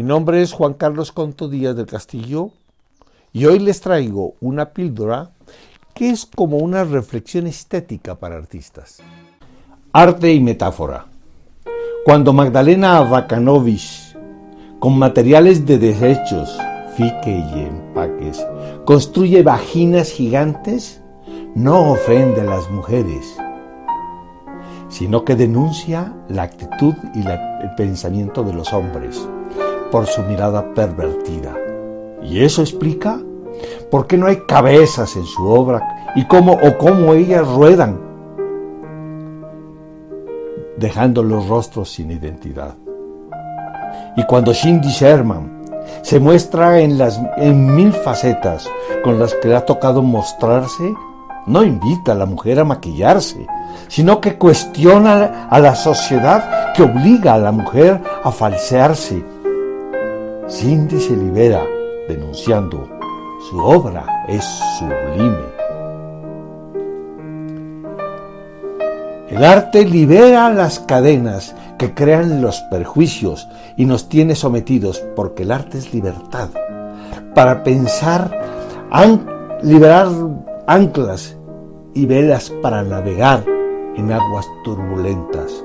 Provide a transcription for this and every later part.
Mi nombre es Juan Carlos Conto Díaz del Castillo y hoy les traigo una píldora que es como una reflexión estética para artistas. Arte y metáfora. Cuando Magdalena Abakanovich, con materiales de desechos, fique y empaques, construye vaginas gigantes, no ofende a las mujeres, sino que denuncia la actitud y el pensamiento de los hombres por su mirada pervertida. ¿Y eso explica por qué no hay cabezas en su obra y cómo o cómo ellas ruedan, dejando los rostros sin identidad? Y cuando Cindy Sherman se muestra en las en mil facetas con las que le ha tocado mostrarse, no invita a la mujer a maquillarse, sino que cuestiona a la sociedad que obliga a la mujer a falsearse Cindy se libera denunciando, su obra es sublime. El arte libera las cadenas que crean los perjuicios y nos tiene sometidos, porque el arte es libertad, para pensar, liberar anclas y velas para navegar en aguas turbulentas.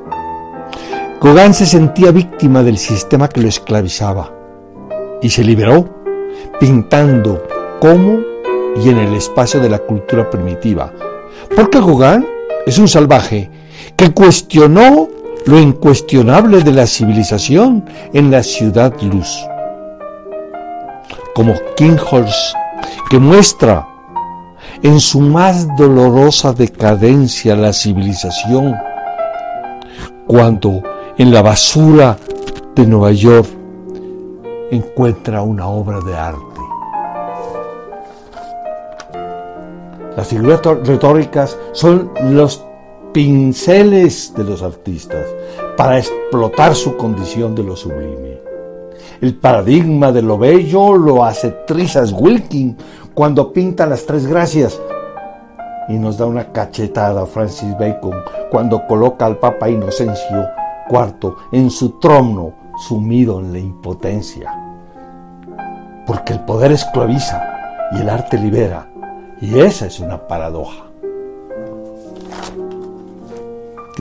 Gauguin se sentía víctima del sistema que lo esclavizaba y se liberó pintando cómo y en el espacio de la cultura primitiva. Porque Gauguin es un salvaje que cuestionó lo incuestionable de la civilización en la ciudad luz. Como Kinghorst, que muestra en su más dolorosa decadencia la civilización, cuando en la basura de Nueva York encuentra una obra de arte. Las figuras retóricas son los pinceles de los artistas para explotar su condición de lo sublime. El paradigma de lo bello lo hace Trisas Wilkin cuando pinta las tres gracias y nos da una cachetada a Francis Bacon cuando coloca al Papa Inocencio IV en su trono sumido en la impotencia. Porque el poder esclaviza y el arte libera. Y esa es una paradoja.